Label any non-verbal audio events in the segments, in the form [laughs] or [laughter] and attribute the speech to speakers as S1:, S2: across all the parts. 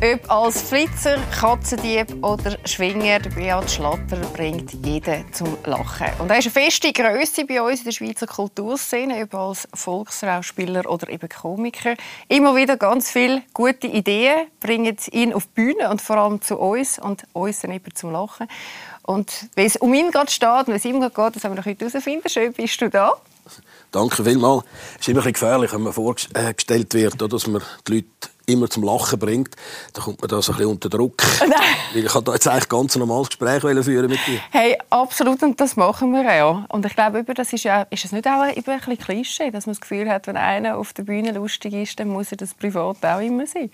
S1: Ob als Flitzer, Katzendieb oder Schwinger, Beat Schlatter bringt jeden zum Lachen. Und er ist eine feste Größe bei uns in der Schweizer Kulturszene, ob als Volksschauspieler oder eben Komiker. Immer wieder ganz viele gute Ideen bringen ihn auf die Bühne und vor allem zu uns und uns dann eben zum Lachen. Und wie es um ihn gerade steht und wie es ihm gerade geht, das haben wir noch heute herausfinden. Schön, bist du da.
S2: Danke vielmals. Es ist immer ein gefährlich, wenn man vorgestellt wird, dass man die Leute immer zum Lachen bringt. Da kommt man da so ein bisschen unter Druck. [laughs] Nein. Ich wollte jetzt eigentlich ganz ein normales Gespräch führen mit dir.
S1: Hey, absolut, und das machen wir ja. Und ich glaube, das ist, ja, ist es nicht auch ein bisschen Klischee, dass man das Gefühl hat, wenn einer auf der Bühne lustig ist, dann muss er das privat auch immer sein?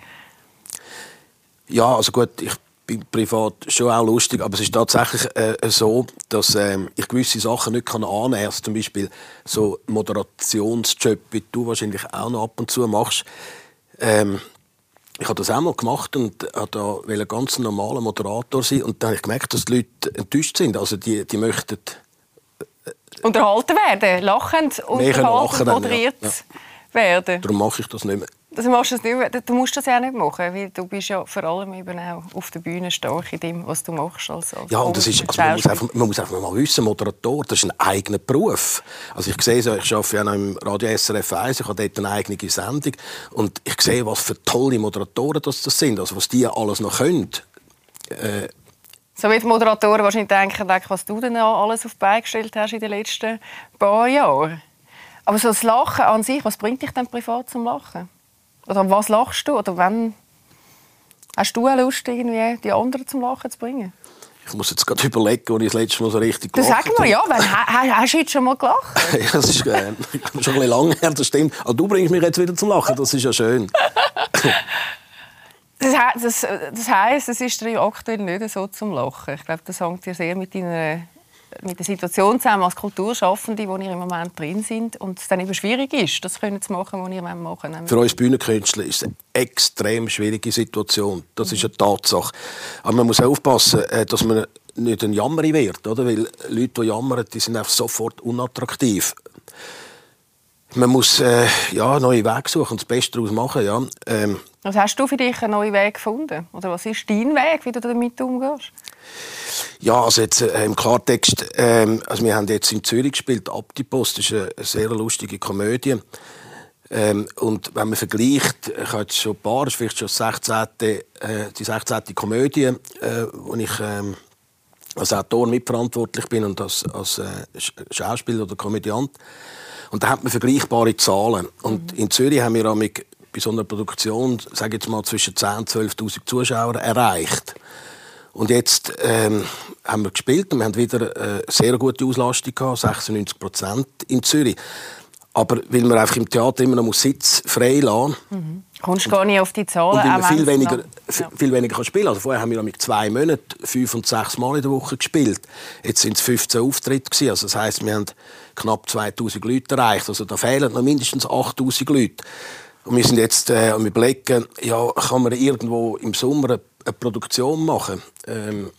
S2: Ja, also gut, ich bin privat schon auch lustig, aber es ist tatsächlich äh, so, dass ähm, ich gewisse Sachen nicht kann annehmen kann. Also zum Beispiel so Moderationsjob, wie du wahrscheinlich auch noch ab und zu machst. Ähm, ich habe das auch mal gemacht und da ein ganz normaler Moderator sein und dann habe ich gemerkt, dass die Leute enttäuscht sind. Also die, die möchten
S1: äh, unterhalten werden, lachend unterhalten, moderiert ja. werden.
S2: Darum mache ich das nicht mehr.
S1: Das machst du, nicht du musst das ja nicht machen, weil du bist ja vor allem eben auch auf der Bühne stark in dem, was du machst. Als, als
S2: ja, und das ist, also man, muss einfach, man muss einfach mal wissen, Moderator, das ist ein eigener Beruf. Also ich sehe ich arbeite ja noch im Radio SRF 1, ich habe dort eine eigene Sendung und ich sehe, was für tolle Moderatoren das, das sind, also was die alles noch können.
S1: Äh, so wie die Moderatoren wahrscheinlich denken, was du denn alles auf die Beine gestellt hast in den letzten paar Jahren. Aber so das Lachen an sich, was bringt dich denn privat zum Lachen? Oder was lachst du? Oder wenn hast du Lust, irgendwie die anderen zum Lachen zu bringen?
S2: Ich muss jetzt gerade überlegen, wo ich das letzte Mal so richtig gelacht
S1: habe. Sag mal, ja, wenn, hast du jetzt schon mal gelacht? [laughs]
S2: ja, das ist äh, schon ein bisschen lange her, das stimmt. Aber du bringst mich jetzt wieder zum Lachen, das ist ja schön.
S1: das, das, das heisst, es ist dir aktuell nicht so zum Lachen. Ich glaube, das hängt dir sehr mit deiner mit der Situation zusammen als Kulturschaffende, wo ihr im Moment drin sind und es dann eben schwierig ist, das können zu machen, was ihr machen wollt.
S2: Für uns Bühnenkünstler ist es eine extrem schwierige Situation. Das ist eine Tatsache. Aber man muss aufpassen, äh, dass man nicht ein Jammer wird, oder? Weil Leute, die jammern, die sind einfach sofort unattraktiv. Man muss äh, ja, neue Wege suchen und das Beste daraus machen. Ja.
S1: Ähm, was hast du für dich einen neuen Weg gefunden? Oder was ist dein Weg, wie du damit umgehst?
S2: Ja, also jetzt äh, im Klartext, ähm, also wir haben jetzt in Zürich gespielt, Abtipos, das ist eine, sehr lustige Komödie. Ähm, und wenn man vergleicht, ich habe jetzt schon ein paar, das ist vielleicht schon 16, äh, die 16. Komödie, äh, wo ich ähm, als Autor mitverantwortlich bin und als, als äh, Schauspieler oder Komödiant. Und da hat man vergleichbare Zahlen. Und mhm. in Zürich haben wir mit, bei so einer Produktion, sage jetzt mal, zwischen 10.000 und 12.000 Zuschauer erreicht. Und jetzt ähm, haben wir gespielt und wir haben wieder eine äh, sehr gute Auslastung gehabt, 96 Prozent in Zürich. Aber weil man einfach im Theater immer noch Sitz frei lassen
S1: mhm. Kommst du gar nicht auf die Zahlen? Und
S2: weil man viel weniger, ja. viel weniger kann spielen Also vorher haben wir mit zwei Monaten fünf und sechs Mal in der Woche gespielt. Jetzt sind es 15 Auftritte gewesen. Also das heisst, wir haben knapp 2000 Leute erreicht. Also da fehlen noch mindestens 8000 Leute. Und wir sind jetzt äh, am überlegen, ja, kann man irgendwo im Sommer eine Produktion machen. Ähm,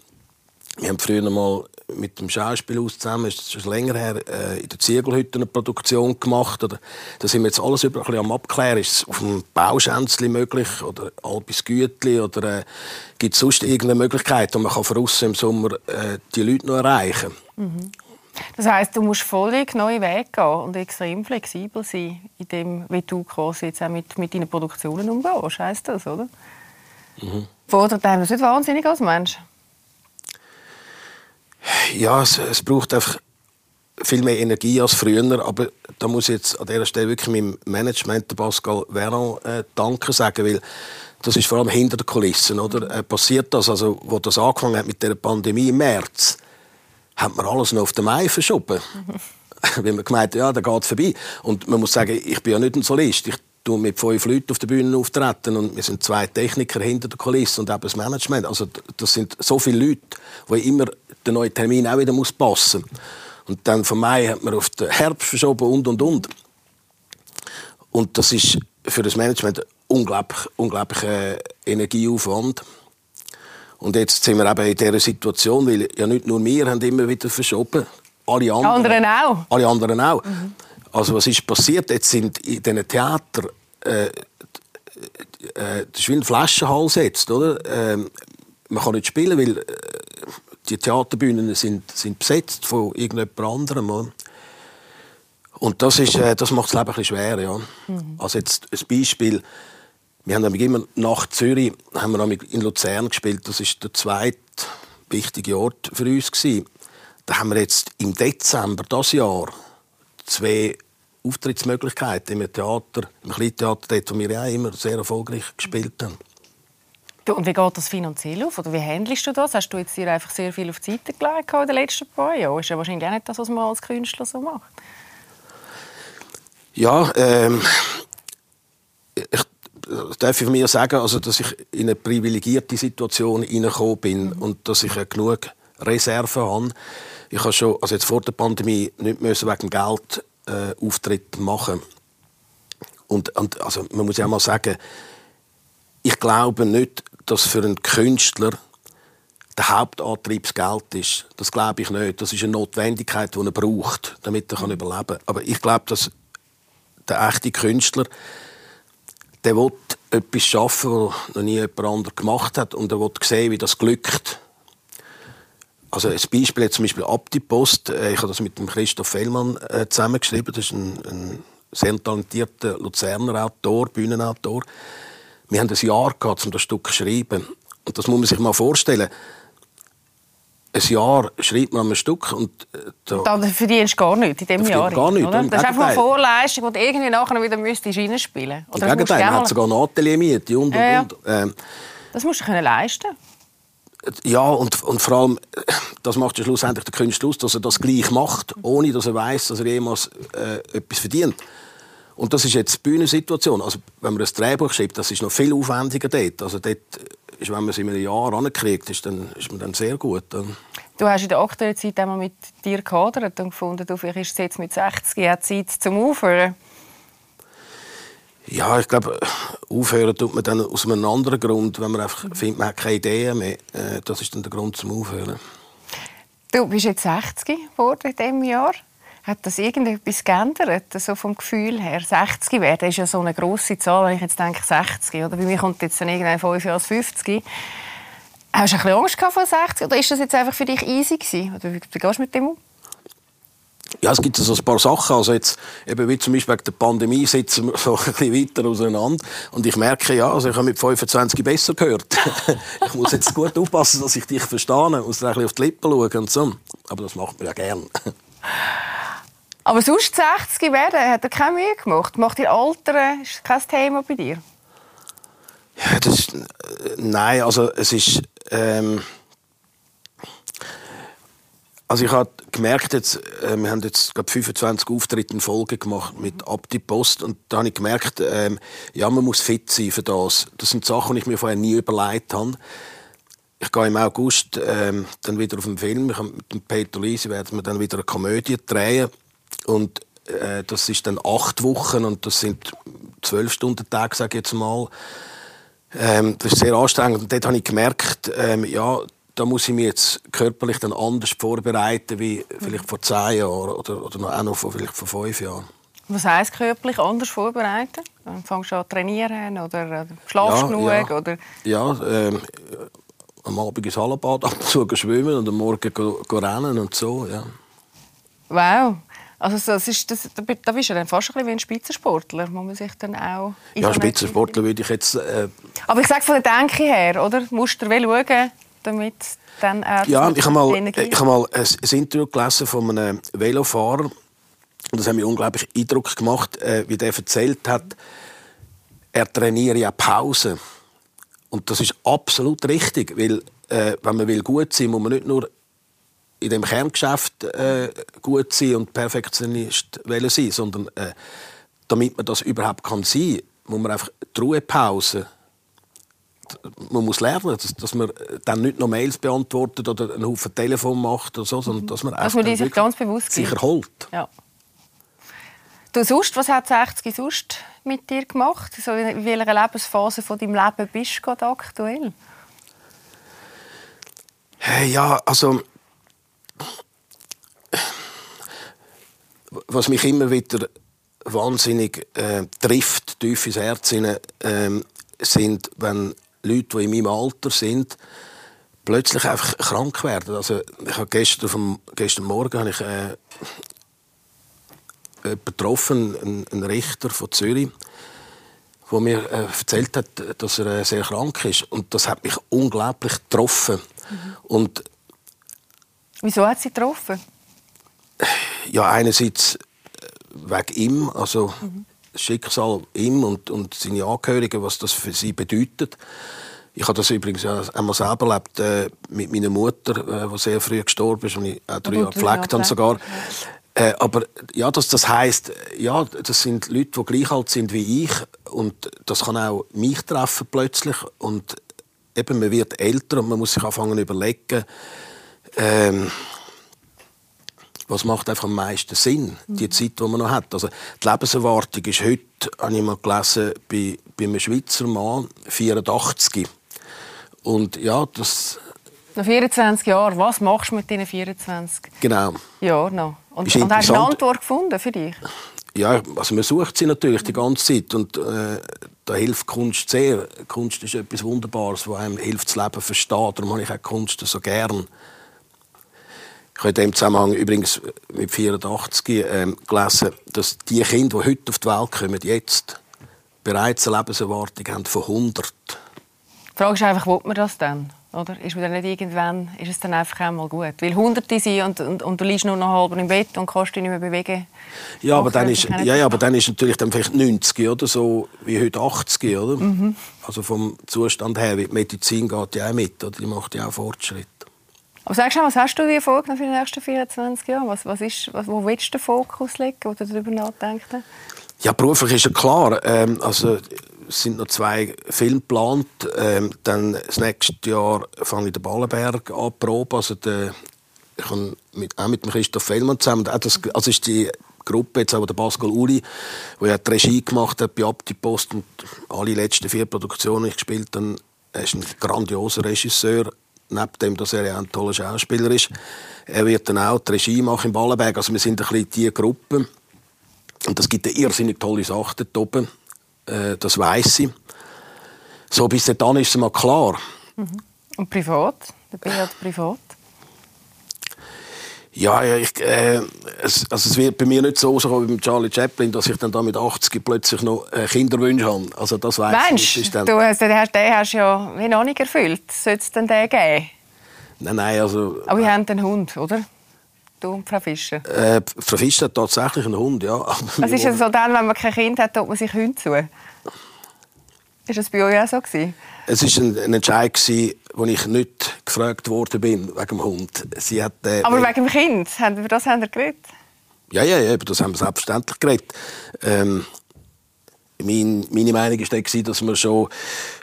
S2: wir haben früher mal mit dem Schauspielhaus zusammen, ist schon länger her, äh, in der Ziegelhütte eine Produktion gemacht. Oder, da sind wir jetzt alles über ein bisschen am Abklären. Ist es auf dem Bauschänzli möglich oder Albis Gütli oder äh, gibt es sonst irgendeine Möglichkeit, und man kann von im Sommer äh, die Leute noch erreichen?
S1: Mhm. Das heißt, du musst völlig neue Wege gehen und extrem flexibel sein, in dem, wie du quasi jetzt auch mit, mit deinen Produktionen umgehst. Heißt das, oder? Mhm. Fordert einem das nicht wahnsinnig als Mensch?
S2: Ja, es, es, braucht einfach viel mehr Energie als früher, aber da muss ich jetzt an dieser Stelle wirklich meinem Management, Pascal Vernon, äh, Danke sagen, weil das ist vor allem hinter den Kulissen, oder? Äh, passiert das, also, wo das angefangen hat mit der Pandemie im März, hat man alles noch auf den Mai verschoben. [laughs] weil man gemeint ja, der geht vorbei. Und man muss sagen, ich bin ja nicht ein Solist. Ich tue mit fünf Leuten auf der Bühne auftreten und wir sind zwei Techniker hinter der Kulisse und eben das Management. Also das sind so viele Leute, die immer der neue Termin auch wieder muss passen muss. Und dann von Mai hat man auf den Herbst verschoben und und und. Und das ist für das Management unglaublich, unglaublicher Energieaufwand. Und jetzt sind wir eben in dieser Situation, weil ja nicht nur wir haben immer wieder verschoben, alle anderen,
S1: anderen auch.
S2: Alle anderen auch. Mhm. Also was ist passiert? Jetzt sind in diesen Theatern äh, äh, das ist wie ein Flaschenhals jetzt, oder? Ähm, man kann nicht spielen, weil äh, die Theaterbühnen sind, sind besetzt von irgendjemand anderem. Oder? Und das, ist, äh, das macht das Leben ein bisschen schwer. Ja. Mhm. Also jetzt ein Beispiel. Wir haben immer nach Zürich haben wir in Luzern gespielt. Das ist der zweite wichtige Ort für uns gewesen. Da haben wir jetzt im Dezember das Jahr zwei Auftrittsmöglichkeiten im Theater, im Kleintheater, dort, wo wir ja immer sehr erfolgreich gespielt haben.
S1: Und wie geht das finanziell auf? Oder wie handelst du das? Hast du jetzt dir einfach sehr viel auf die Seite gelegt in den letzten paar Jahren? Ist ja wahrscheinlich auch nicht das, was man als Künstler so macht.
S2: Ja, ähm, ich darf ich mir sagen, also, dass ich in eine privilegierte Situation hineingekommen bin mhm. und dass ich genug Reserven habe. Ich habe schon, also jetzt vor der Pandemie, nicht müssen wegen Geld äh, Auftritt machen. Und, und also man muss ja mal sagen, ich glaube nicht, dass für einen Künstler der Hauptantrieb das Geld ist. Das glaube ich nicht. Das ist eine Notwendigkeit, die er braucht, damit er überleben kann. Aber ich glaube, dass der echte Künstler, der will etwas schaffen, was noch nie jemand anderes gemacht hat, und er will sehen, wie das glückt. Also ein Beispiel zum Beispiel Abdipost. Äh, ich habe das mit Christoph Fellmann äh, zusammengeschrieben. Das ist ein, ein sehr talentierter Luzerner Autor, Bühnenautor. Wir haben ein Jahr gehabt, um das Stück zu schreiben. Und das muss man sich mal vorstellen. Ein Jahr schreibt man ein Stück und
S1: äh, da, da verdienst du gar nichts in diesem Jahr.
S2: Gar nichts.
S1: Oder? Das ist einfach eine Vorleistung, die du irgendwie nachher wieder müsstest reinspielen
S2: müsstest. Im Gegenteil, man hat sogar eine Atelier-Miete und, und, ja, ja. und. Ähm,
S1: das musst du können leisten
S2: ja, und, und vor allem, das macht ja schlussendlich der Künstler aus, dass er das gleich macht, ohne dass er weiß, dass er jemals äh, etwas verdient. Und das ist jetzt die Bühnensituation. Also, wenn man ein Drehbuch schreibt, das ist noch viel aufwendiger dort. Also dort ist, wenn man es in einem Jahr ankriegt, ist, dann, ist man dann sehr gut.
S1: Du hast in der aktuellen Zeit einmal mit dir gehadert und gefunden, du vielleicht ist es jetzt mit 60 Jahren Zeit zum Aufhören.
S2: Ja, ich glaube, aufhören tut man dann aus einem anderen Grund, wenn man einfach findet, man hat keine Ideen mehr. Äh, das ist dann der Grund zum Aufhören.
S1: Du bist jetzt 60 geworden in diesem Jahr. Hat das irgendetwas geändert, so vom Gefühl her? 60 werden ist ja so eine grosse Zahl, wenn ich jetzt denke 60. Oder bei mir kommt jetzt dann irgendwann 5 Jahre 50. Hast du ein bisschen Angst vor 60 oder ist das jetzt einfach für dich easy gewesen? Oder wie, wie gehst du mit dem um?
S2: Ja, es gibt so ein paar Sachen. Also jetzt, eben wie zum Beispiel wegen der Pandemie sitzen wir [laughs] so ein bisschen weiter auseinander. Und ich merke, ja, also ich habe mit 25 besser gehört. [laughs] ich muss jetzt gut aufpassen, dass ich dich verstehe. Ich muss ein bisschen auf die Lippen schauen und so. Aber das macht man ja gern. [laughs]
S1: Aber sonst 60 werden, hat er keine Mühe gemacht. Macht ihr Alter, ist kein Thema bei dir?
S2: Ja, das, äh, nein, also es ist... Ähm, also ich habe gemerkt, jetzt, äh, wir haben jetzt glaub, 25 Auftritte in Folge gemacht mit Ab die Post und da habe ich gemerkt, äh, ja, man muss fit sein für das. Das sind Sachen, die ich mir vorher nie überlegt habe. Ich gehe im August äh, dann wieder auf den Film. Ich mit dem Peter Lisi werden wir dann wieder eine Komödie drehen und äh, das ist dann acht Wochen und das sind zwölf Stunden Tag, sage ich jetzt mal. Ähm, das ist sehr anstrengend und dort habe ich gemerkt, ähm, ja, da muss ich mich jetzt körperlich dann anders vorbereiten wie vielleicht vor zehn Jahren oder, oder noch, auch noch vor, vielleicht vor fünf Jahren.
S1: Was heisst körperlich anders vorbereiten? Dann fängst du an trainieren oder äh, schlafst ja, genug?
S2: Ja,
S1: oder?
S2: ja ähm, am Abend ins Hallenbad [laughs] ab und zu schwimmen und am Morgen go, go rennen und so. Ja.
S1: Wow. Also das ist, das, da bist du dann fast ein bisschen wie ein Spitzensportler, muss man sich dann auch...
S2: Ja, Spitzensportler würde ich jetzt... Äh,
S1: Aber ich sage von der Denke her, oder? Musst du schauen, damit dann auch
S2: Ja, ich habe mal, ich habe mal ein, ein Interview gelesen von einem Velofahrer und das hat mir unglaublich Eindruck gemacht, äh, wie der erzählt hat, er trainiere ja Pause. Und das ist absolut richtig, weil äh, wenn man will gut sein, muss man nicht nur in dem Kerngeschäft äh, gut sein und Perfektionist sein, sondern äh, damit man das überhaupt kann sein, muss man einfach die Ruhepause man muss lernen, dass, dass, man dann nicht noch Mails beantwortet oder einen Haufen Telefon macht oder so, sondern dass man,
S1: dass man sich ganz bewusst
S2: sich erholt.
S1: Ja. Du sonst, was hat 60 sonst mit dir gemacht? So in welcher Lebensphase von deinem Leben bist du gerade aktuell?
S2: Hey, ja, also was mich immer wieder wahnsinnig äh, trifft, tief ins Herz, äh, sind, wenn Leute, die in meinem Alter sind, plötzlich einfach krank werden. Also ich habe gestern, vom, gestern Morgen habe ich äh, betroffen, einen, einen Richter von Zürich, der mir äh, erzählt hat, dass er äh, sehr krank ist. Und das hat mich unglaublich getroffen. Mhm. Und
S1: Wieso hat sie getroffen?
S2: Ja, einerseits äh, wegen ihm, also mhm. das Schicksal ihm und, und seine Angehörigen, was das für sie bedeutet. Ich habe das übrigens einmal selber erlebt äh, mit meiner Mutter, äh, die sehr früh gestorben ist und ich auch drei Jahre gepflegt habe sogar. Äh, aber ja, das, das heißt, ja, das sind Leute, die gleich alt sind wie ich und das kann auch mich treffen plötzlich und eben man wird älter und man muss sich anfangen überlegen, ähm, was macht einfach am meisten Sinn, die mhm. Zeit, die man noch hat. Also die Lebenserwartung ist heute, habe ich mal gelesen, bei, bei einem Schweizer Mann 84. Und ja, das...
S1: Nach 24 Jahren, was machst du mit diesen 24
S2: genau.
S1: Jahren noch? Und, und hast du eine Antwort gefunden für dich?
S2: Ja, also man sucht sie natürlich die ganze Zeit und äh, da hilft Kunst sehr. Kunst ist etwas Wunderbares, was einem hilft, das Leben zu verstehen. Darum habe ich auch Kunst so gern. Ich habe in dem Zusammenhang übrigens mit 84 äh, gelesen, dass die Kinder, die heute auf die Welt kommen, jetzt bereits eine Lebenserwartung haben von 100.
S1: Die Frage ist einfach, wo man das dann? Oder? Ist, dann nicht irgendwann, ist es dann einfach einmal gut? Weil Hunderte sind und, und, und, du liegst nur noch halb im Bett und kannst dich nicht mehr bewegen.
S2: Ja, aber dann, ist, ja, ja, aber dann ist natürlich dann vielleicht 90 oder so, wie heute 80. Oder? Mhm. Also vom Zustand her, die Medizin geht ja auch mit, oder? die macht ja auch Fortschritt.
S1: Aber sagst du, was hast du dir vorgenommen für die nächsten 24 Jahre? Was, was ist, wo willst du den Fokus legen, du darüber nachdenkst?
S2: Ja, beruflich ist ja klar. Ähm, also, es sind noch zwei Filme geplant. Ähm, dann das nächste Jahr fange ich den Ballenberg an proben. Also der, ich mit, auch mit Christoph Fellmann zusammen. Das, also ist die Gruppe jetzt auch der Pascal Uli, der die Regie gemacht hat bei Abtipost und alle letzten vier Produktionen ich gespielt habe. Er ist ein grandioser Regisseur, neben dem, dass er ja ein toller Schauspieler ist. Er wird dann auch die Regie machen im Ballenberg. Also wir sind ein bisschen die Gruppe. Und das gibt eine irrsinnig tolle Sache dort oben. Äh, das weiss ich. So, bis dann ist es mal klar.
S1: Mhm. Und privat? Der Beat privat?
S2: Ja, ja ich, äh, es, also es wird bei mir nicht so sein wie mit Charlie Chaplin, dass ich dann da mit 80 plötzlich noch äh, Kinderwünsche habe. Also das weiss
S1: Mensch, ich dann... du hast, den, hast, hast ja wie noch nicht erfüllt. Sollte es denn den geben?
S2: Nein, nein, also...
S1: Aber wir haben einen Hund, oder? Du und Frau Fischer?
S2: Äh, Frau Fischer hat tatsächlich einen Hund, ja. [laughs]
S1: Was ist es so dann, wenn man kein Kind hat, tut man sich Hunde zu? Ist das bei euch auch so? Gewesen?
S2: Es war ein, ein Entscheid, gewesen, wo ich nicht gefragt worden bin wegen dem Hund. Sie hat,
S1: äh, Aber wegen dem Kind? Über das haben wir geredet?
S2: Ja, ja, ja, über das haben wir selbstverständlich geredet. Ähm, mein, meine Meinung war dass man schon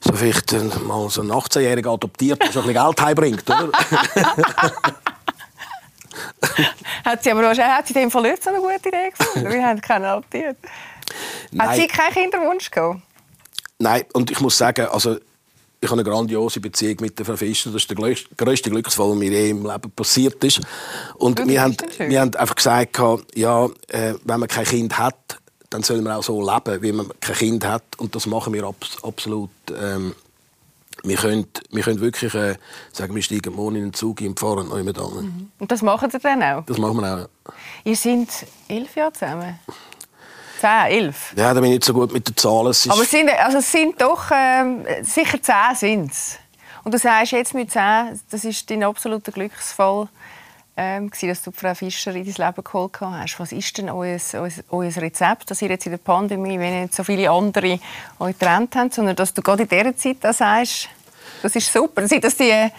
S2: so vielleicht mal so einen 18-Jährigen adoptiert, der schon ein bisschen Geld heimbringt, oder? [laughs]
S1: hat sie aber wahrscheinlich hat sie dem Fall nicht so eine gute Idee gefunden. Wir haben keinen adoptiert. Hat sie keinen Kinderwunsch gehabt?
S2: Nein, und ich muss sagen, also ich habe eine grandiose Beziehung mit der Frau Fischer. Das ist der größte Glücksfall, der mir je im Leben passiert ist. Und wir haben, wir haben einfach gesagt, ja, äh, wenn man kein Kind hat, dann soll man auch so leben, wie man kein Kind hat. Und das machen wir abs absolut. Ähm, wir können, wir können wirklich äh, sagen, wir steigen morgen in den Zug und fahren neu mit
S1: mhm. Und das machen Sie dann auch?
S2: Das machen wir auch, ja.
S1: Ihr seid elf Jahre zusammen? 10, 11?
S2: Ja, da bin ich nicht so gut mit den Zahlen. Es
S1: Aber es sind, also es sind doch ähm, sicher 10 sind Und du sagst jetzt mit 10, das ist dein absoluter Glücksfall, ähm, dass du Frau Fischer in dein Leben geholt hast. Was ist denn euer, euer, euer Rezept, dass ihr jetzt in der Pandemie, wenn nicht so viele andere euch getrennt haben, sondern dass du gerade in dieser Zeit das sagst, das ist super. Sind das die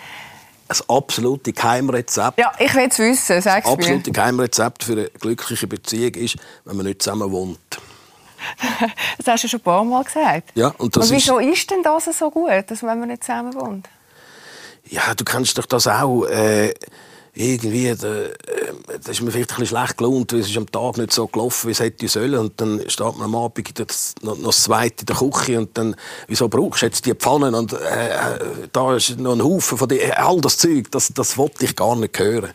S2: das absolute Geheimrezept.
S1: Ja, ich will es wissen. Sag's
S2: das absolute mir. Geheimrezept für eine glückliche Beziehung ist, wenn man nicht zusammen wohnt. [laughs]
S1: das hast du schon ein paar Mal gesagt.
S2: Ja, und, das
S1: und wieso ist... ist denn das so gut, dass wenn man nicht zusammen wohnt?
S2: Ja, du kennst doch das auch. Äh, irgendwie, da, äh, da ist mir vielleicht ein bisschen schlecht gelohnt, weil es ist am Tag nicht so gelaufen, wie es hätte sollen. Und dann steht man am Abend das, noch, noch das Zweite in der Küche und dann, wieso brauchst du jetzt die Pfannen und äh, äh da ist noch ein Haufen von die, all das Zeug, das, das wollte ich gar nicht hören.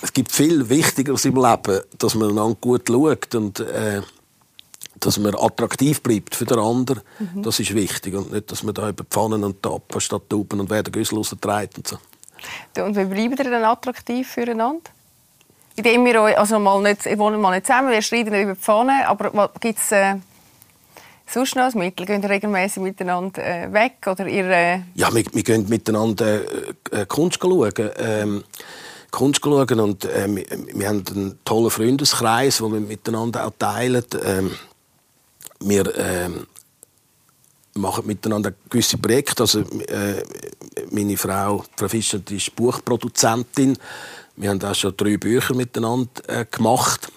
S2: Es gibt viel Wichtigeres im Leben, dass man einander gut schaut und äh, dass man attraktiv bleibt für den anderen. Mhm. Das ist wichtig und nicht, dass man da über Pfannen und Tappen statt Tauben und wer den Güssel raustreibt und so.
S1: Und wie bleiben ihr dann attraktiv füreinander? Indem wir euch, also mal nicht, wir wohnen mal nicht zusammen, wir streiten nicht über die Pfanne, aber gibt es äh, sonst noch ein Mittel? Gehen ihr regelmäßig miteinander äh, weg? Oder ihr, äh...
S2: Ja, wir, wir gehen miteinander äh, äh Kunst schauen. Ähm, Kunst schauen und äh, wir, wir, haben einen tollen Freundeskreis, den wir miteinander auch teilen. Ähm, wir ähm, machen miteinander gewisse Projekte. Also, äh, meine Frau, Frau Fischer, die ist Buchproduzentin. Wir haben auch schon drei Bücher miteinander äh, gemacht.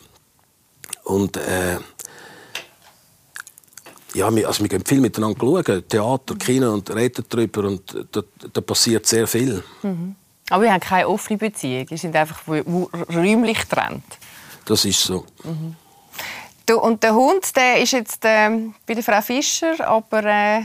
S2: Und äh, ja, wir, also wir gehen viel miteinander schauen, Theater, Kino und reden darüber und da, da passiert sehr viel.
S1: Mhm. Aber wir haben keine offene Beziehung, wir sind einfach räumlich getrennt.
S2: Das ist so. Mhm.
S1: Du, und der Hund, der ist jetzt äh, bei der Frau Fischer, aber äh,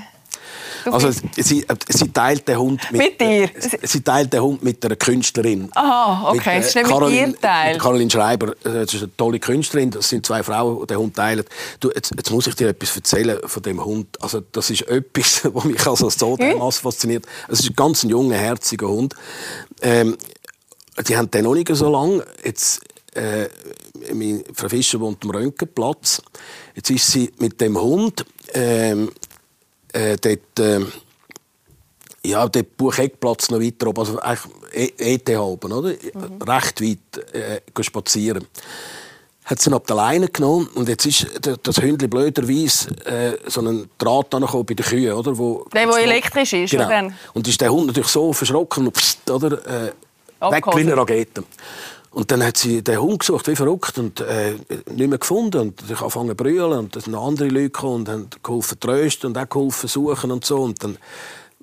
S2: also sie, sie, teilt den Hund
S1: mit, mit dir?
S2: Sie teilt den Hund mit einer Künstlerin.
S1: Aha, okay. Mit, äh, ist Caroline, mit ihr Teil.
S2: Caroline Schreiber, äh, das ist eine tolle Künstlerin. Das sind zwei Frauen, die den Hund teilen. Du, jetzt, jetzt, muss ich dir etwas erzählen von dem Hund. Also das ist etwas, [laughs] was mich also so dermaßen fasziniert. Es ist ein ganz junger, herziger Hund. Ähm, die haben den noch nicht so lange. Jetzt, äh, Frau Fischer wohnt am Röntgenplatz. Jetzt ist sie mit dem Hund ähm, äh, dort, äh, ja, dort Bucheckplatz noch weiter oben, also eigentlich ETH e oben, oder? Mhm. Recht weit äh, spazieren. Hat sie ihn ab der Leine genommen und jetzt ist das Hündchen blöderweise äh, so einen Draht bei den Kühen, oder?
S1: Wo der, der elektrisch ist,
S2: genau. oder? Und ist der Hund natürlich so verschrocken und pst, oder? Äh, weg wie eine Rakete. Und dann hat sie den Hund gesucht, wie verrückt, und äh, nicht mehr gefunden. Und ich angefangen zu brüllen. Und dann sind andere Leute gekommen und haben geholfen trösten und auch geholfen suchen und so. Und dann,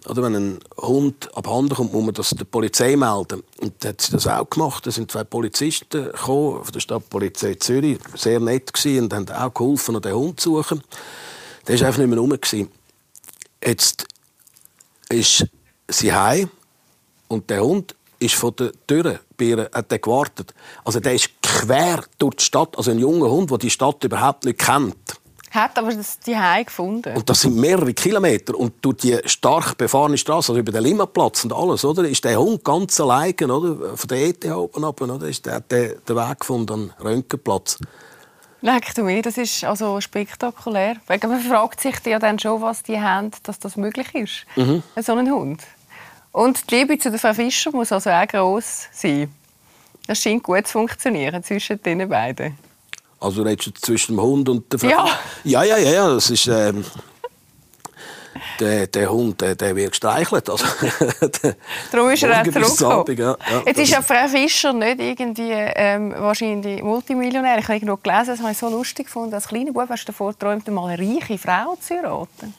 S2: oder wenn ein Hund abhanden kommt, muss man das der Polizei melden. Und dann hat sie das auch gemacht. Da sind zwei Polizisten gekommen, von der Stadtpolizei Zürich, sehr nett gewesen, und haben auch geholfen, den Hund zu suchen. Der war einfach nicht mehr rum. Jetzt ist sie heim und der Hund ist von der Tür bei ihr, hat der gewartet. Also der ist quer durch die Stadt, also ein junger Hund, der die Stadt überhaupt nicht kennt.
S1: Hat aber das die gefunden.
S2: Und das sind mehrere Kilometer und durch die stark befahrene Straße, also über den Limmatplatz und alles, oder, ist der Hund ganz allein, oder, von der ETH oben ab, oder, ist der, der den Weg gefunden am Röntgenplatz.
S1: Leck du mir, das ist also spektakulär. Man fragt sich ja dann schon, was die haben, dass das möglich ist, mhm. so einen Hund. Und die Liebe zu der Frau Fischer muss also auch gross sein. Das scheint gut zu funktionieren zwischen den beiden.
S2: Also redest du zwischen dem Hund und der Frau?
S1: Ja.
S2: Ja, ja, ja, ja. Das ist... Ähm der, der Hund der, der wird gestreichelt. Also, [laughs]
S1: Darum ist er auch zurückgekommen. Ja, ja, Jetzt ist ja Frau Fischer nicht irgendwie ähm, wahrscheinlich Multimillionär. Ich habe irgendwo gelesen, das habe ich so lustig gefunden. Als kleiner Bub hast du davor geträumt, mal eine reiche Frau zu heiraten.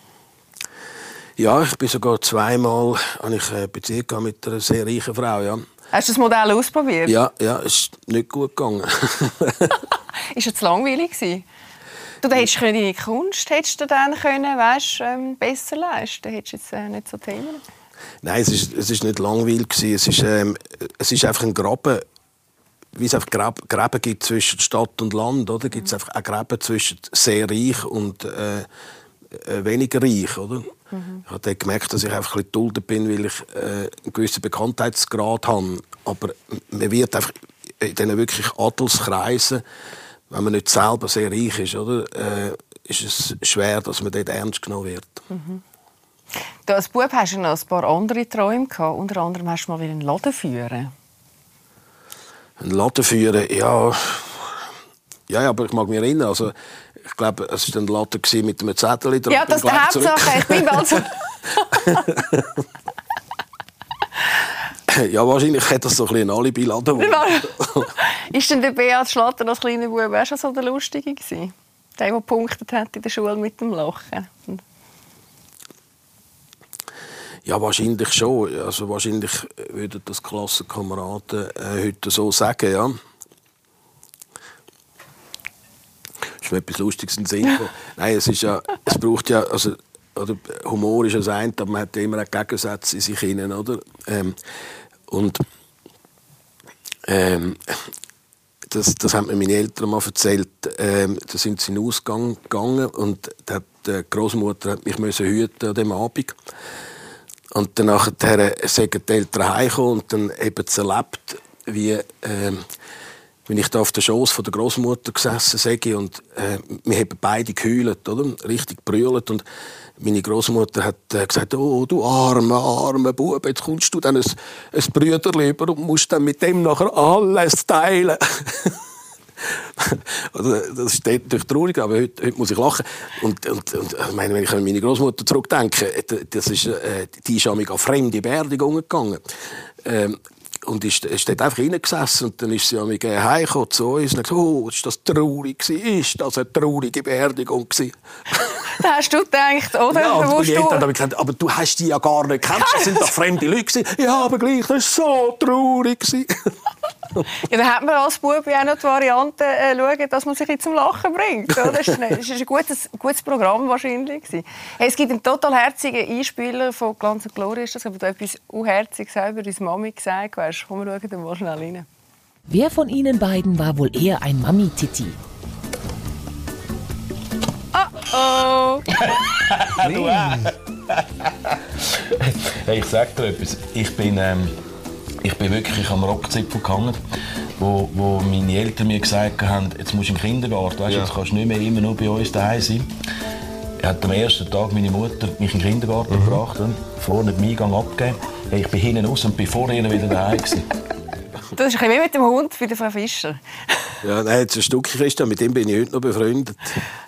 S2: Ja, ich bin sogar zweimal habe ich eine Beziehung mit einer sehr reichen Frau. Ja.
S1: Hast du das Modell ausprobiert?
S2: Ja, ja, es ist nicht gut gegangen. [laughs] [laughs]
S1: ist es langweilig Du hättest deine Kunst hättest du dann können, weißt, ähm, besser leisten. Hättest jetzt äh, nicht so Themen.
S2: Nein, es ist, es ist nicht langweilig Es ist, ähm, es ist einfach ein Graben wie es einfach Gräben gibt zwischen Stadt und Land, oder? Gibt es einfach auch Gräben zwischen sehr reich und äh, äh, weniger reich, oder? Mhm. Ich habe gemerkt, dass ich einfach ein bisschen bin, weil ich äh, einen gewissen Bekanntheitsgrad habe. Aber man wird einfach in diesen wirklich Adelskreisen, wenn man nicht selber sehr reich ist, oder, äh, ist es schwer, dass man dort ernst genommen wird. Mhm.
S1: Du als Bub hast du noch ein paar andere Träume gehabt. Unter anderem hast du mal einen Laden führen.
S2: Einen Laden führen, ja. Ja, aber ich mag mich erinnern. Also, ich glaube, es war ein Latte mit einem Zettel
S1: drauf. Ja, das ist die Hauptsache. Ich bin also... [laughs]
S2: ja, wahrscheinlich hätte das so ein, ein Alibi-Laden.
S1: ist denn der Beat Schlatter als kleiner Bub auch schon so der Lustige gewesen? Der, der gepunktet hat in der Schule mit dem Lachen?
S2: Ja, wahrscheinlich schon. Also wahrscheinlich würden das Klassenkameraden äh, heute so sagen, ja. Mir etwas Lustiges in Sinn Nein, es ist ja, es braucht ja, also, oder Humor ist ja das aber man hat ja immer einen Gegensatz in sich hinein, oder? Ähm, und ähm, das, das haben mir meine Eltern mal erzählt. Ähm, da sind sie in den Ausgang gegangen und die Großmutter hat mich müssen hüten an dem Abend. Und dann nachher sind die Eltern heimgekommen und dann eben erlebt, wie, ähm, wenn ich da auf der Schoß von der Großmutter gesessen sage und äh, wir haben beide geheult, oder? Richtig brüllt und meine Großmutter hat äh, gesagt, oh, du armer, armer Bub, jetzt kommst du dann ein, ein Brüderli über und musst dann mit dem nachher alles teilen. [laughs] das ist natürlich traurig, aber heute, heute, muss ich lachen. Und, und, und ich meine, wenn ich an meine Großmutter zurückdenke, das ist, äh, die ist an fremde Beerdigungen gegangen. Ähm, und ist, ist dort einfach reingesessen und dann ist sie mich heimgekommen zu uns und gesagt, oh, ist das traurig gewesen? Ist das eine traurige Beerdigung gewesen?
S1: Da [laughs] hast du gedacht, oder?
S2: Ja, und du... Dann habe ich gesagt, aber du hast die ja gar nicht gekannt, das sind doch fremde Leute. Ja, aber gleich, das war so traurig
S1: ja, dann hat man als Bub auch noch die Variante äh, schauen, dass man sich zum Lachen bringt. Oder? Das war ein, ein gutes, gutes Programm wahrscheinlich. Hey, es gibt einen total herzigen Einspieler von Glanz und Glory. Ist das, aber du etwas unherziges selber deine Mami gesagt hast. Komm, wir schauen mal schnell rein.
S3: Wer von Ihnen beiden war wohl eher ein Mami-Titi?
S1: Oh
S4: du hey, ich sag dir etwas. Ich bin... Ähm ich bin wirklich am Rockzipfel gehangen, wo, wo meine Eltern mir gesagt haben, jetzt musst du im Kindergarten, weißt, ja. jetzt kannst du nicht mehr immer nur bei uns daheim sein. Er hat am ersten Tag meine Mutter mich in den Kindergarten mhm. gebracht und vorne den Eingang abgegeben. Ich bin hinten raus und bin vor ihr wieder daheim.
S1: Das ist ein wie mit dem Hund bei der Frau Fischer.
S2: Ja, nein, jetzt ein Stück Christian, mit dem bin ich heute noch befreundet.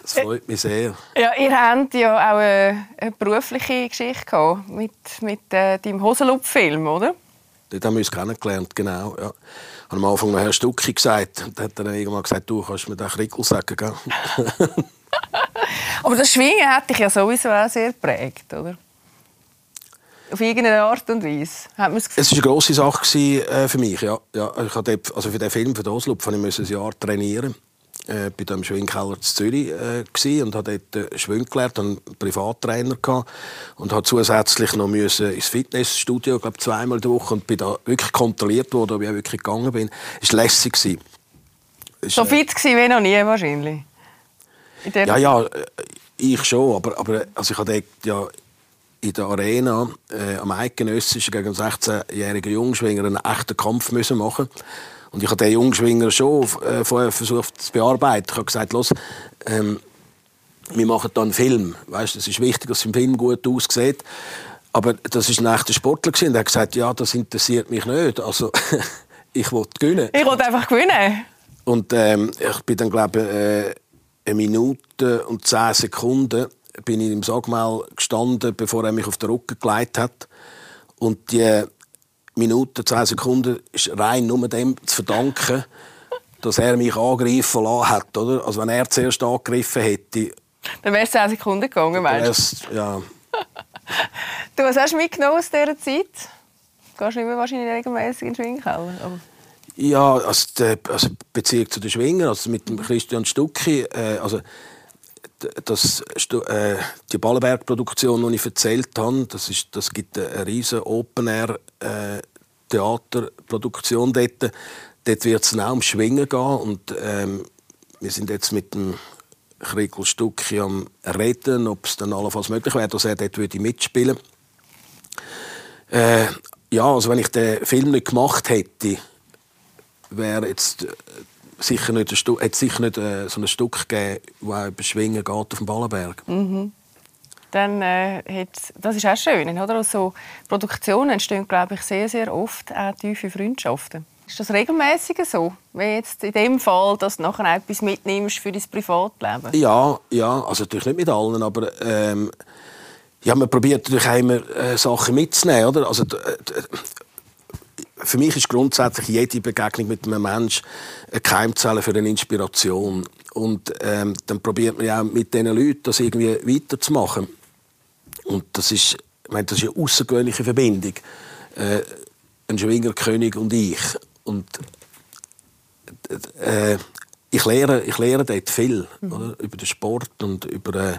S2: Das freut mich sehr.
S1: Ja, ihr habt ja auch eine, eine berufliche Geschichte gehabt mit, mit äh, deinem Hosenlupf-Film, oder?
S2: Dort haben wir uns kennengelernt, genau. Ja. Ich habe am Anfang noch Herr Stucki gesagt. Und dann hat er dann irgendwann gesagt, du kannst mir den Krickel sagen, gell? [laughs]
S1: Aber das Schwingen hat dich ja sowieso auch sehr geprägt, oder? Auf irgendeine Art und Weise. Hat
S2: es war eine grosse Sache äh, für mich. Ja. Ja, ich hatte, also für den Film, für den Oslo, musste ich ein Jahr trainieren äh, bei dem Schwingkeller in Zürich äh, und habe dort äh, Schwingen gelernt, einen Privattrainer gehabt und habe zusätzlich noch müssen ins Fitnessstudio, glaube zweimal die Woche und bin da wirklich kontrolliert worden, ob ich auch wirklich gegangen bin. Es war lässig.
S1: Ist, so fit äh, wie noch nie wahrscheinlich?
S2: Ja, ja, äh, ich schon, aber, aber also ich habe ja in der Arena äh, am Eidgenössischen gegen einen 16-jährigen Jungschwinger einen echten Kampf müssen machen und ich habe den Jungschwinger schon äh, vorher versucht zu bearbeiten. Ich habe gesagt, los, ähm, wir machen hier einen Film. Weißt, es ist wichtig, dass es im Film gut aussieht. Aber das war ein echter Sportler er hat gesagt, ja, das interessiert mich nicht. Also [laughs] ich wollte gewinnen.
S1: Ich wollte einfach gewinnen.
S2: Und ähm, ich bin dann glaube äh, eine Minute und zehn Sekunden bin ich im Sagmal gestanden, bevor er mich auf den Rücken gelegt hat. Und die Minuten, zehn Sekunden ist rein nur dem zu verdanken, dass er mich angreifen lassen hat. Oder? Also wenn er zuerst angegriffen hätte...
S1: Dann wäre es zehn Sekunden gegangen, meinst
S2: du? Ja. [laughs]
S1: du, was hast du mitgenommen aus dieser Zeit? Du gehst nicht mehr wahrscheinlich regelmäßig in den Schwingkeller.
S2: Ja, also die also Beziehung zu den Schwingern, also mit dem Christian Stucki, äh, also das, äh, die Ballenberg-Produktion, die ich erzählt habe, das, ist, das gibt eine riesige Open-Air-Theaterproduktion äh, dort. Dort wird es auch um Schwingen gehen und ähm, wir sind jetzt mit dem Krikl Stucki am Reden, ob es dann allenfalls möglich wäre, dass er dort würde mitspielen äh, Ja, also wenn ich den Film nicht gemacht hätte, wäre jetzt sicher nicht, hat sicher nicht äh, so ein Stück gegeben, das über Schwingen geht auf dem Ballenberg.
S1: Mhm. Dann, äh, das ist auch schön, oder? Also Produktionen entstehen, glaube ich, sehr, sehr oft auch tiefe Freundschaften. Ist das regelmäßig so? Wie jetzt in dem Fall, dass du nachher etwas mitnimmst für dein Privatleben?
S2: Ja, ja, also natürlich nicht mit allen, aber ähm, ja, man probiert natürlich auch immer äh, Sachen mitzunehmen, oder? Also, für mich ist grundsätzlich jede Begegnung mit einem Menschen eine Keimzelle für eine Inspiration. Und ähm, dann probiert man ja auch mit diesen Leuten das irgendwie weiterzumachen. Und das ist ich meine, das ist eine außergewöhnliche Verbindung. Äh, ein Schwingerkönig und ich. Und äh, ich lehre, ich lehre dort viel mhm. oder? über den Sport und über, äh,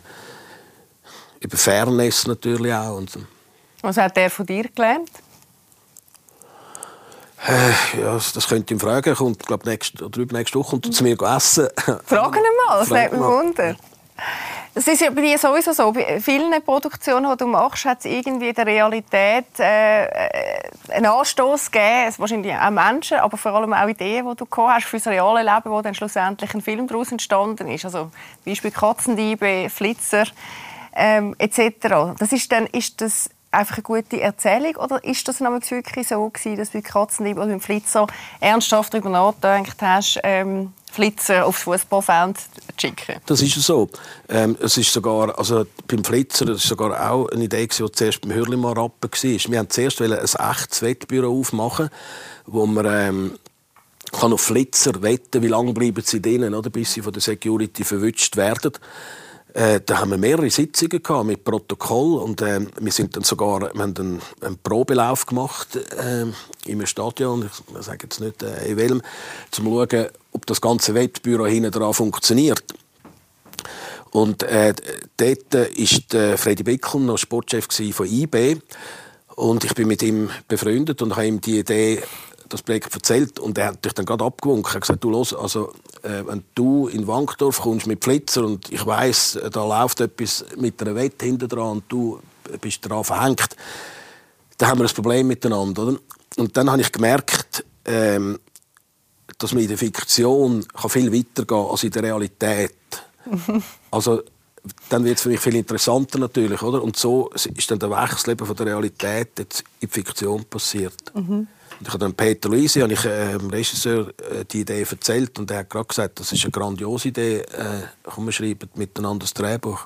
S2: über Fairness natürlich auch. Und,
S1: Was hat er von dir gelernt?
S2: Äh, ja, das könnte ihm fragen. Kommt, glaub, nächste, oder nächste Woche kommt zu mir essen. [laughs]
S1: Fragen ihn mal, das nimmt mich wunder. Das ist ja bei dir sowieso so. Bei vielen Produktionen, die du machst, hat es irgendwie in der Realität äh, äh einen Anstoß gegeben. Es wahrscheinlich auch Menschen, aber vor allem auch Ideen, die du hast für das reale Leben, wo dann schlussendlich ein Film daraus entstanden ist. Also Beispiel Katzendiebe, Flitzer ähm, etc. Das ist dann ist das einfach eine gute Erzählung oder ist das wirklich so gewesen, dass du bei Katzendiebe oder beim Flitzer ernsthaft darüber nachgedacht hast? Ähm, Flitzer aufs Fußballfeld zu schicken.
S2: Das ist so. Ähm, es ist sogar, also beim Flitzer, das ist sogar auch eine Idee, die zuerst beim Hürlimann-Rappen war. Wir wollten zuerst ein echtes Wettbüro aufmachen, wo man ähm, kann auf Flitzer wetten, wie lange bleiben sie drinnen, oder, bis sie von der Security verwünscht werden. Äh, da haben wir mehrere Sitzungen gehabt mit Protokoll und äh, wir sind dann sogar wir haben einen, einen Probelauf gemacht äh, im Stadion. Ich sage jetzt nicht äh, in welchem, um zu schauen, ob das ganze Wettbüro hinten dran funktioniert. Und äh, dort ist der Freddy Bickel noch Sportchef von IB und ich bin mit ihm befreundet und habe ihm die Idee das Projekt erzählt und er hat dich dann gerade abgewunken. Er hat gesagt, du los, also äh, wenn du in Wankdorf kommst mit Flitzer und ich weiß, da läuft etwas mit einer Wette hinter dran und du bist daran verhängt, dann haben wir ein Problem miteinander, oder? Und dann habe ich gemerkt, ähm, dass man in der Fiktion kann viel weiter gehen als in der Realität. [laughs] also dann wird es für mich viel interessanter natürlich, oder? Und so ist dann der Wechsel von der Realität jetzt in die Fiktion passiert. Mhm. Ich habe dann Peter Luisi, habe ich äh, dem Regisseur äh, die Idee erzählt und er hat gerade gesagt, das ist eine grandiose Idee, äh, komm, wir schreiben miteinander das Drehbuch.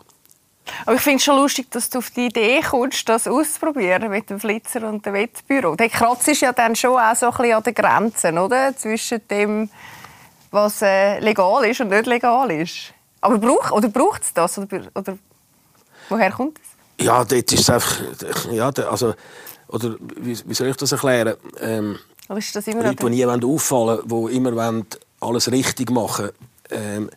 S1: Aber ich finde es schon lustig, dass du auf die Idee kommst, das auszuprobieren mit dem Flitzer und dem Wettbüro. Der Kratz ist ja dann schon auch so ein bisschen an den Grenzen, oder? Zwischen dem, was äh, legal ist und nicht legal ist. Aber braucht oder braucht es das? Oder, oder woher kommt es?
S2: Ja, dort ist einfach... Ja, also oder wie, wie soll ich das erklären? Ähm,
S1: oder ist das immer
S2: Leute, die nie auffallen wollen, die immer alles richtig machen ähm,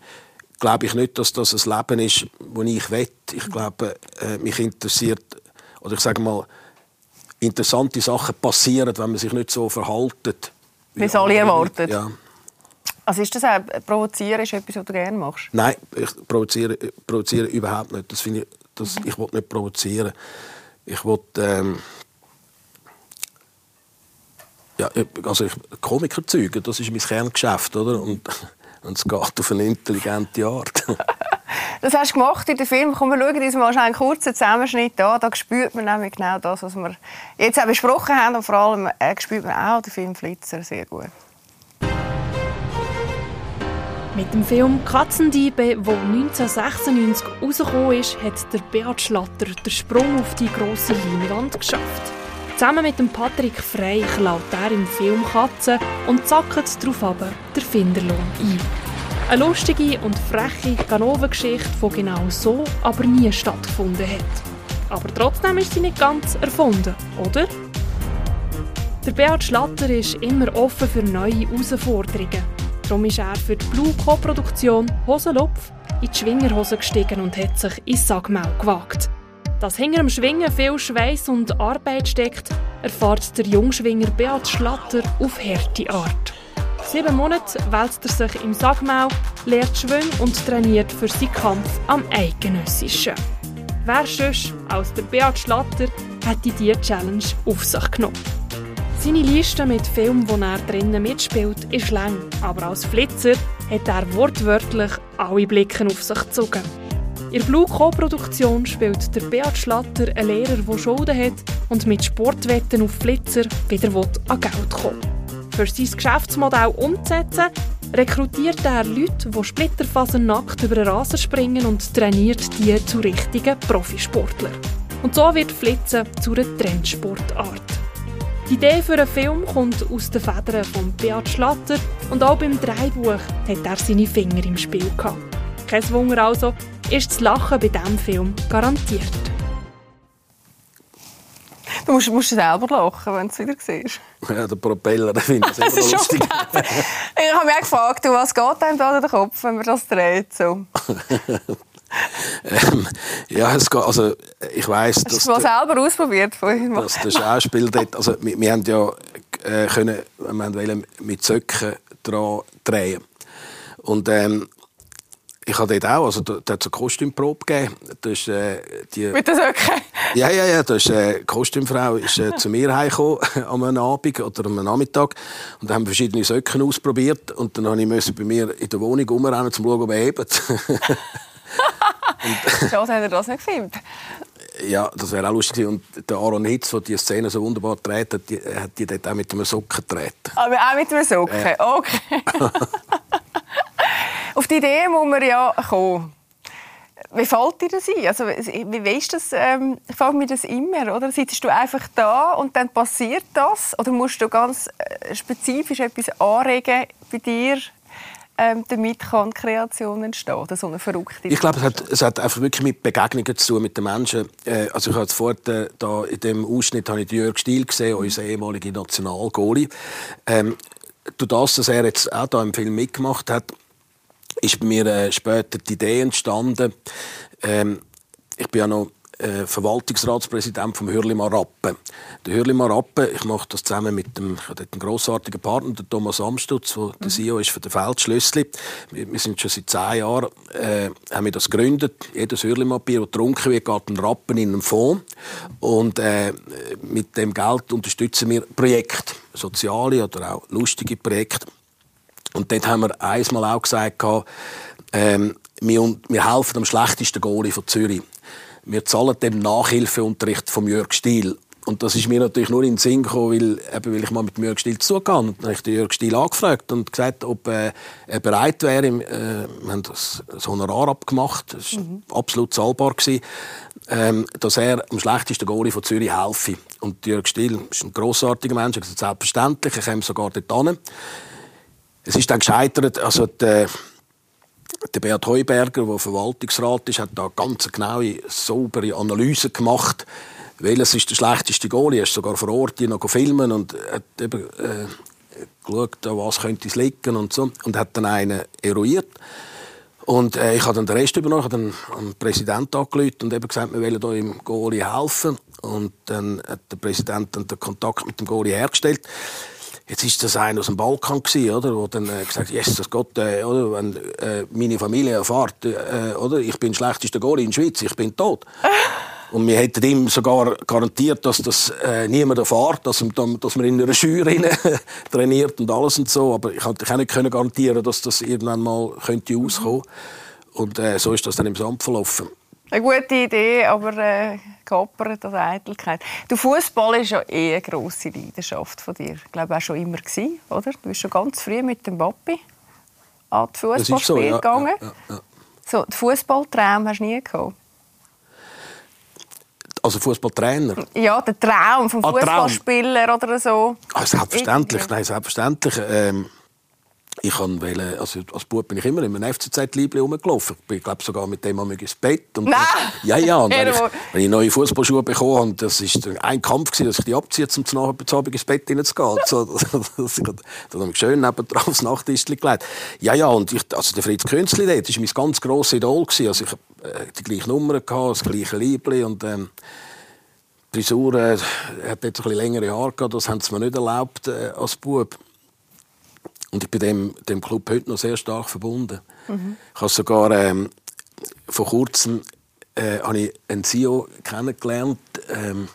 S2: glaube ich nicht, dass das ein Leben ist, das ich will. Ich glaube, äh, mich interessiert, oder ich sage mal, interessante Sachen passieren, wenn man sich nicht so verhält.
S1: Wie es alle erwarten. Ja. Also ist das auch, provozieren ist etwas, was du gerne machst?
S2: Nein, ich provoziere, provoziere überhaupt nicht. Das ich, das, ich will nicht provozieren. Ich will, ähm, ja, also ich, Komiker zeugen, das ist mein Kerngeschäft, oder? Und, und es geht auf eine intelligente Art. [laughs]
S1: das hast du gemacht in dem Film. Komm, wir schauen uns mal einen kurzen Zusammenschnitt an. Da spürt man nämlich genau das, was wir jetzt auch besprochen haben. Und vor allem äh, spürt man auch den Film Flitzer sehr gut.
S5: Mit dem Film Katzendiebe, der 1996 rausgekommen ist, hat der Beat Schlatter den Sprung auf die grosse Leinwand geschafft. Zusammen mit dem Patrick Frey klaut er im Film Katzen und zackert darauf aber der Finderlohn ein. Eine lustige und freche Ganoven-Geschichte, die genau so aber nie stattgefunden hat. Aber trotzdem ist sie nicht ganz erfunden, oder? Der Beat Schlatter ist immer offen für neue Herausforderungen. Darum ist er für die Blue Co-Produktion Hosenlupf in die Schwingerhose gestiegen und hat sich ins Sagmau gewagt. Dass hinter dem Schwingen viel Schweiß und Arbeit steckt, erfahrt der Jungschwinger Beat Schlatter auf harte Art. Sieben Monate wälzt er sich im Sagmau, lehrt Schwung und trainiert für seinen Kampf am Eidgenössischen. Wer sonst als der Beat Schlatter hätte diese Challenge auf sich genommen? Seine Liste mit Filmen, wo er drinnen mitspielt, ist lang, aber als Flitzer hat er wortwörtlich alle Blicke auf sich gezogen. In der Blue Co-Produktion spielt der Beat Schlatter einen Lehrer, der Schulden hat und mit Sportwetten auf Flitzer wieder an Geld kommen Für sein Geschäftsmodell umzusetzen, rekrutiert er Leute, die splitterfasernackt über den Rasen springen und trainiert die zu richtigen Profisportlern. Und so wird Flitzen zu einer Trendsportart. Die Idee für einen Film kommt aus den Federn von Beat Schlatter und auch beim Dreibuch hat er seine Finger im Spiel gehabt. Kein Wunder also, ist das Lachen bei diesem Film garantiert.
S1: Du musst, musst selber lachen, wenn du es wieder siehst.
S2: Ja, der Propeller, den finde [laughs] ich sehr lustig.
S1: ich habe mich auch gefragt, was geht einem da in den Kopf, wenn man das dreht? So. [laughs]
S2: ähm, ja, es geht, also ich weiss,
S1: Hast du es mal selber ausprobiert?
S2: Dass der Schauspieler dort, also wir, wir haben ja äh, können, wir wollen mit Söcken dran drehen. Und ähm, ich habe dort auch, also da, da hat es eine Kostümprobe gegeben. Da ist, äh, die,
S1: Mit den Söcken?
S2: Ja, ja, ja. Da ist, äh, die Kostümfrau ist äh, zu mir heimgekommen [laughs] am Abend oder am Nachmittag und da haben wir verschiedene Söcken ausprobiert und dann musste ich bei mir in der Wohnung umrennen, um zu schauen, ob er hebt. [laughs]
S1: Schade, hat er das nicht gefilmt.
S2: Ja, das wäre auch lustig. Und der Aaron Hitz, der die Szene so wunderbar dreht, hat die, hat die dort auch mit einem Socken gedreht.
S1: Aber auch mit einem Socken? Okay. [laughs] Auf die Idee muss man ja kommen. Wie fällt dir das ein? Also, wie weißt du das? Ähm, frage mich das immer. Oder sitzt du einfach da und dann passiert das? Oder musst du ganz äh, spezifisch etwas anregen bei dir, ähm, damit kann Kreation entstehen, so eine verrückte
S2: Ich glaube, es hat, es hat einfach wirklich mit Begegnungen zu tun mit den Menschen. Äh, also ich habe vorhin äh, da in dem Ausschnitt habe ich Jörg Stiel gesehen, unser ehemaliger Nationalgoalie. Ähm, durch das, dass er jetzt auch da im Film mitgemacht hat, ist mir äh, später die Idee entstanden. Ähm, ich bin ja noch äh, Verwaltungsratspräsident vom Hürlimar Rappen. Der Hürlimar Rappen, ich mache das zusammen mit dem, ich habe einen grossartigen Partner, der Thomas Amstutz, der der CEO ist für den Feldschlössli. Wir, wir, sind schon seit zehn Jahren, äh, haben wir das gegründet. Jedes Hürlimar-Bier, das getrunken wird, geht ein Rappen in einen Fonds. Und äh, mit dem Geld unterstützen wir Projekte, soziale oder auch lustige Projekte. Und dort haben wir einmal auch gesagt, ähm, wir, wir helfen dem schlechtesten Goalie von Zürich. Wir zahlen dem Nachhilfeunterricht von Jörg Stiel. Und das ist mir natürlich nur in den Sinn gekommen, weil, eben, weil ich mal mit Jörg Stiel zugehen. Und dann habe ich den Jörg Stiel angefragt und gesagt, ob äh, er bereit wäre. Äh, wir haben das, das Honorar abgemacht, das war mhm. absolut zahlbar, gewesen, ähm, dass er am schlechtesten Goalie von Zürich helfe. Und Jörg Stiel ist ein grossartiger Mensch, er gesagt, selbstverständlich, er käme sogar dort hin. Es ist dann gescheitert, also die, der Bert Heuberger, der Verwaltungsrat ist, hat da ganz genaue, saubere Analyse gemacht. Welches ist der schlechteste Goal? Er ist sogar vor Ort noch filmen und hat eben, äh, geschaut, was könnte es liegen und so. Und hat dann einen eruiert. Und äh, ich habe dann den Rest übernommen, habe dann den Präsidenten angerufen und eben gesagt, wir wollen hier im Goalie helfen. Und dann hat der Präsident dann den Kontakt mit dem Goalie hergestellt. Jetzt ist das einer aus dem Balkan gewesen, oder, wo dann äh, gesagt, Jesus Gott, äh, oder, wenn äh, meine Familie erfährt, äh, oder, ich bin schlechtester Goalie in der Schweiz, ich bin tot. [laughs] Und wir hätten ihm sogar garantiert, dass das äh, niemand erfährt, dass, dass man in einer Scheuer [laughs] trainiert und alles und so. Aber ich konnte auch nicht garantieren, dass das irgendwann mal könnte rauskommen. Und äh, so ist das dann im Sand verlaufen.
S1: Eine gute Idee, aber äh, geopfert an Eitelkeit. Der Fußball ist ja eh eine grosse Leidenschaft von dir. Ich glaube auch schon immer gewesen, oder? Du bist schon ganz früh mit dem Papi an die Fußballspiele so, ja, gegangen. Ja, ja, so, den Fußballtraum hast du nie gehabt.
S2: Also Fußballtrainer?
S1: Ja, der Traum vom ah, Fußballspieler oder so.
S2: Ah, selbstverständlich, nein, selbstverständlich. Ähm, ich wollte, also als Bub bin ich immer in einem FCZ-Liebling rumgelaufen. Ich bin, glaube sogar mit dem mal ins Bett. Und
S1: Nein!
S2: ja, ja. Und wenn, ich, wenn ich neue Fußballschuhe bekommen habe, das war ein Kampf, gewesen, dass ich die abziehe, um zu Abend ins Bett hineinzugehen. so, [laughs] das, dann habe ich schön neben drauf aufs Nachttisch gelegt. Ja, ja, und ich, also der Fritz Künzli, das war mein ganz grosses Idol. Gewesen. Also ich hatte äh, die gleiche Nummer, gehabt, das gleiche Liebling und ähm, die Frisur äh, hat jetzt ein bisschen längere Haare gehabt, das haben sie mir nicht erlaubt äh, als Bub. Und ich bin dem, dem Club heute noch sehr stark verbunden. Mhm. Ich habe sogar ähm, vor kurzem äh, habe ich einen CEO kennengelernt ähm,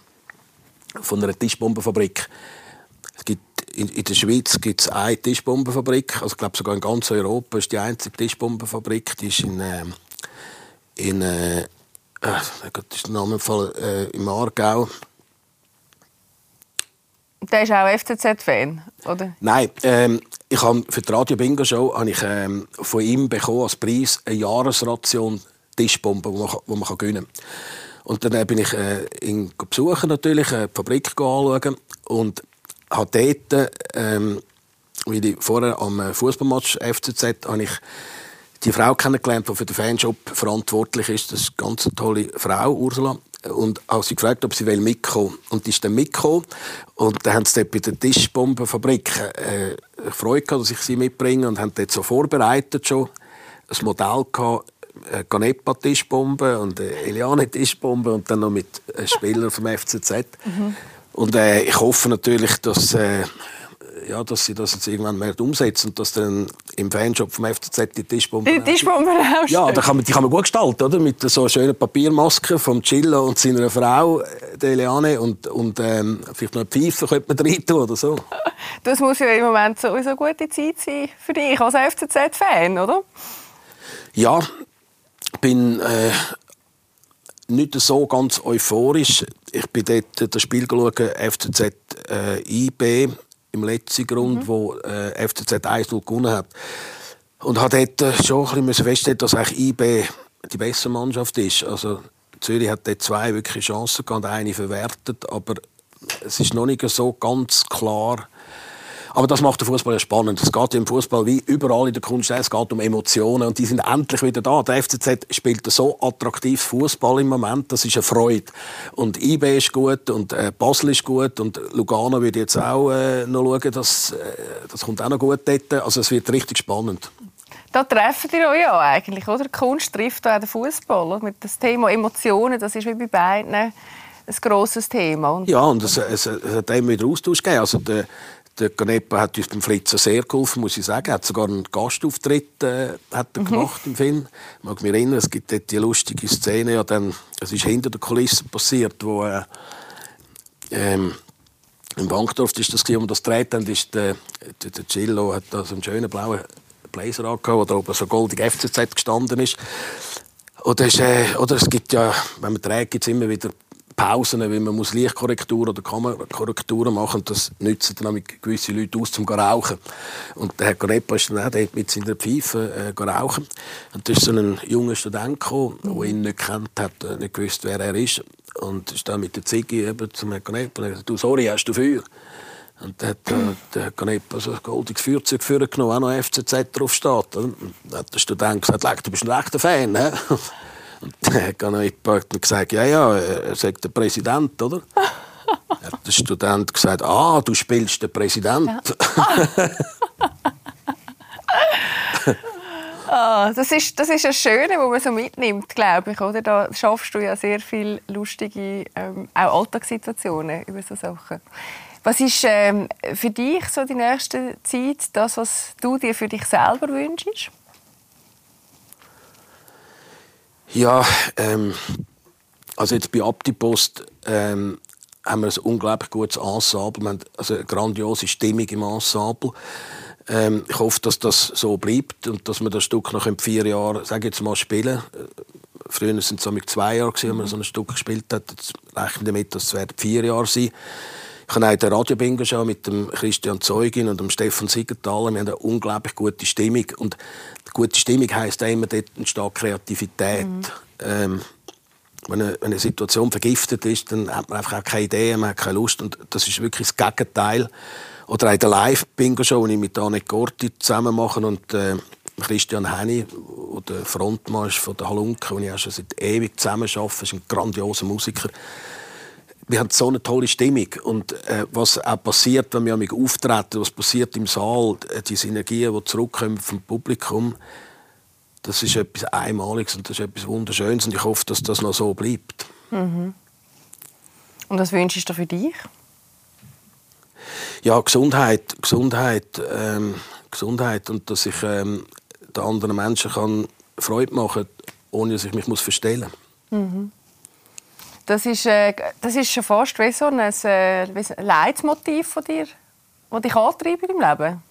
S2: von einer Tischbombenfabrik. Es gibt in, in der Schweiz gibt es eine Tischbombenfabrik, also ich glaube sogar in ganz Europa ist die einzige Tischbombenfabrik, die ist in, äh, in äh, äh, ist der Name Fall, äh, im Aargau.
S1: Der ist auch FCZ-Fan, oder?
S2: Nein, ähm, ich habe für die Radio Bingo Show habe ich ähm, von ihm bekommen als Preis eine Jahresration Tischbomben, die man, die man gewinnen kann. Und dann bin ich äh, ihn besuchen natürlich, äh, die Fabrik anschauen und habe dort, ähm, wie ich vorher am äh, Fußballmatch FCZ, habe ich die Frau kennengelernt, die für den Fanshop verantwortlich ist. Das ist eine ganz tolle Frau, Ursula. und auch sie gefragt, ob sie mitkommen Und die ist dann mitgekommen. Und dann haben sie dort bei der Tischbombenfabrik äh, Freude gehabt, dass ich sie mitbringe und haben dort so vorbereitet schon ein Modell gehabt, eine Ganepa-Tischbombe und eine Eliane-Tischbombe und dann noch mit Spielern vom FCZ. Mhm. Und äh, ich hoffe natürlich, dass äh, ja, dass sie das jetzt irgendwann mehr umsetzen und dass dann im Fanshop vom FCZ die Tischbombe
S1: Die Tischbombe rausstehen.
S2: Ja, da kann man, die kann man gut gestalten, oder? Mit so schönen Papiermasken vom Chillo und seiner Frau, äh, der Eliane, und, und ähm, vielleicht noch eine Pfeife könnte man [laughs] rein tun oder so.
S1: Das muss ja im Moment sowieso eine gute Zeit sein für dich als FCZ-Fan, oder?
S2: Ja, ich bin äh, nicht so ganz euphorisch. Ich bin dort das Spiel geschaut, FCZ äh, IB im letzten Grund, mhm. wo äh, FCZ 1 gewonnen hat. Und hat dort äh, schon ein bisschen feststellen, dass eigentlich IB die bessere Mannschaft ist. Also Zürich hat dort zwei wirkliche Chancen gehabt, eine verwertet, aber es ist noch nicht so ganz klar, aber das macht den Fußball ja spannend. Es geht im Fußball wie überall in der Kunst, es geht um Emotionen und die sind endlich wieder da. Der FCZ spielt so attraktiv Fußball im Moment, das ist eine Freude. Und IB ist gut und äh, Basel ist gut und Lugano wird jetzt auch äh, noch schauen, dass, äh, das kommt auch noch gut dort. Also es wird richtig spannend.
S1: Da treffen ihr euch ja eigentlich, oder? Kunst trifft auch den Fußball. Mit das Thema Emotionen, das ist wie bei beiden ein grosses Thema.
S2: Und ja, und es, es, es hat immer wieder Austausch gegeben. Also der, der Canepa hat uns beim Flitzen sehr geholfen, muss ich sagen. Er hat sogar einen Gastauftritt äh, hat er mhm. gemacht im Film. Ich mag mich erinnern, es gibt dort die lustige Szene, ja, dann, es ist hinter der Kulisse passiert, wo äh, ähm, im Bankdorf ist das wo das dreht dann ist der, der, der Cillo hat da so einen schönen blauen Blazer angehabt, wo da oben so goldig FCZ gestanden ist. Oder es, äh, oder es gibt ja, wenn man dreht, gibt es immer wieder Pausen, weil man muss Lichtkorrekturen oder Kamerakorrekturen machen. Das nützen dann gewisse Leute aus, zum zu rauchen. Und der Herr Garepa ist dann auch dort mit seiner Pfeife äh, rauchen. Und da ist so ein junger Student gekommen, der ihn nicht kennt hat, äh, nicht gewusst, wer er ist. Und ist dann mit der Ziggy eben zum Herrn Garepa und gesagt, du, sorry, hast du Feuer? Und dann hat äh, der Ganepa so ein goldiges Feuerzeug genommen, auch noch FCZ drauf steht. Und dann hat der Student gesagt, du bist ein rechter Fan. He? [laughs] Und dann hat jemand gesagt, ja, ja, er sagt der Präsident, oder? [laughs] hat der Student gesagt, ah, du spielst den Präsident. Ja. [laughs]
S1: Ah, das, ist, das ist das Schöne, was man so mitnimmt, glaube ich. Oder? Da schaffst du ja sehr viele lustige ähm, auch Alltagssituationen über so Sachen. Was ist ähm, für dich so die nächste Zeit das, was du dir für dich selber wünschst?
S2: Ja, ähm, also jetzt bei Abdipost ähm, haben wir ein unglaublich gutes Ensemble. Wir haben also eine grandiose Stimmung im Ensemble. Ähm, ich hoffe, dass das so bleibt und dass wir das Stück noch in vier Jahren, sage jetzt mal, spielen. Früher waren es zwei Jahren, wenn man so ein Stück gespielt hat. Jetzt rechnen wir damit, dass es vier Jahre sein ich habe den Radio Bingo schon mit dem Christian Zeugin und dem Stefan Siegenthaler. Wir haben eine unglaublich gute Stimmung. Und gute Stimmung heisst auch immer, dort entsteht Kreativität. Mhm. Ähm, wenn eine, wenn eine, Situation vergiftet ist, dann hat man einfach auch keine Idee, man hat keine Lust. Und das ist wirklich das Gegenteil. Oder auch der Live-Bingo-Show, die ich mit Anne Gorti zusammen mache und äh, Christian Henny, der Frontmann ist von der Halunke, den ich auch schon seit ewig zusammen arbeite, ist ein grandioser Musiker wir haben so eine tolle Stimmung. Und äh, was auch passiert, wenn wir auftreten, was passiert im Saal, äh, die Synergien, die zurückkommen vom Publikum, das ist etwas Einmaliges und das ist etwas Wunderschönes. Und ich hoffe, dass das noch so bleibt.
S1: Mhm. Und was wünschst du für dich?
S2: Ja, Gesundheit, Gesundheit, ähm, Gesundheit und dass ich ähm, den anderen Menschen kann Freude machen kann, ohne dass ich mich muss verstellen muss. Mhm.
S1: Das ist, äh, das ist schon fast wie so ein, äh, Leitmotiv von dir, das dich antreibt im Leben.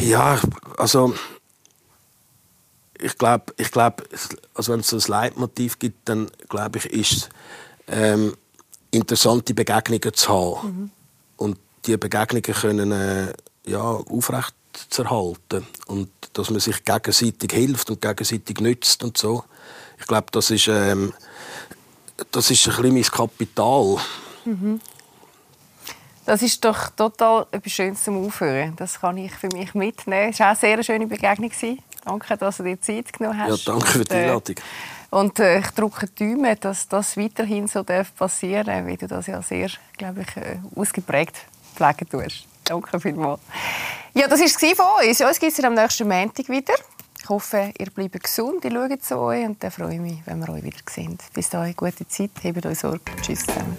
S2: Ja, also ich glaube, ich glaub, also wenn es ein Leitmotiv gibt, dann glaube ich, ist es ähm, interessante Begegnungen zu haben. Mhm. Und diese Begegnungen können äh, ja, aufrecht zu erhalten. Und dass man sich gegenseitig hilft und gegenseitig nützt und so. Ich glaube, das ist, ähm, das ist ein bisschen mein Kapital. Mhm.
S1: Das ist doch total etwas Schönes zum Aufhören. Das kann ich für mich mitnehmen. Es war auch eine sehr schöne Begegnung. Danke, dass du dir Zeit genommen hast.
S2: Ja, danke für die äh, Einladung.
S1: Und äh, ich drücke die Daumen, dass das weiterhin so darf passieren darf, wie du das ja sehr, glaube ich, äh, ausgeprägt pflegen tust. Danke vielmals. Ja, das war es von uns. Uns gibt es am nächsten Montag wieder. Ich hoffe, ihr bleibt gesund, ihr schaut zu euch und dann freue ich mich, wenn wir euch wieder sehen. Bis dahin, gute Zeit, hebt euch Sorge. Tschüss zusammen.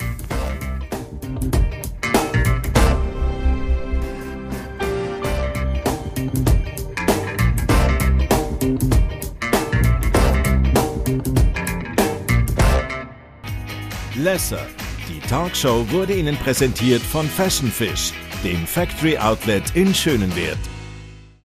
S6: Lesser. Die Talkshow wurde Ihnen präsentiert von Fashion Fish, dem Factory Outlet in Schönenwert.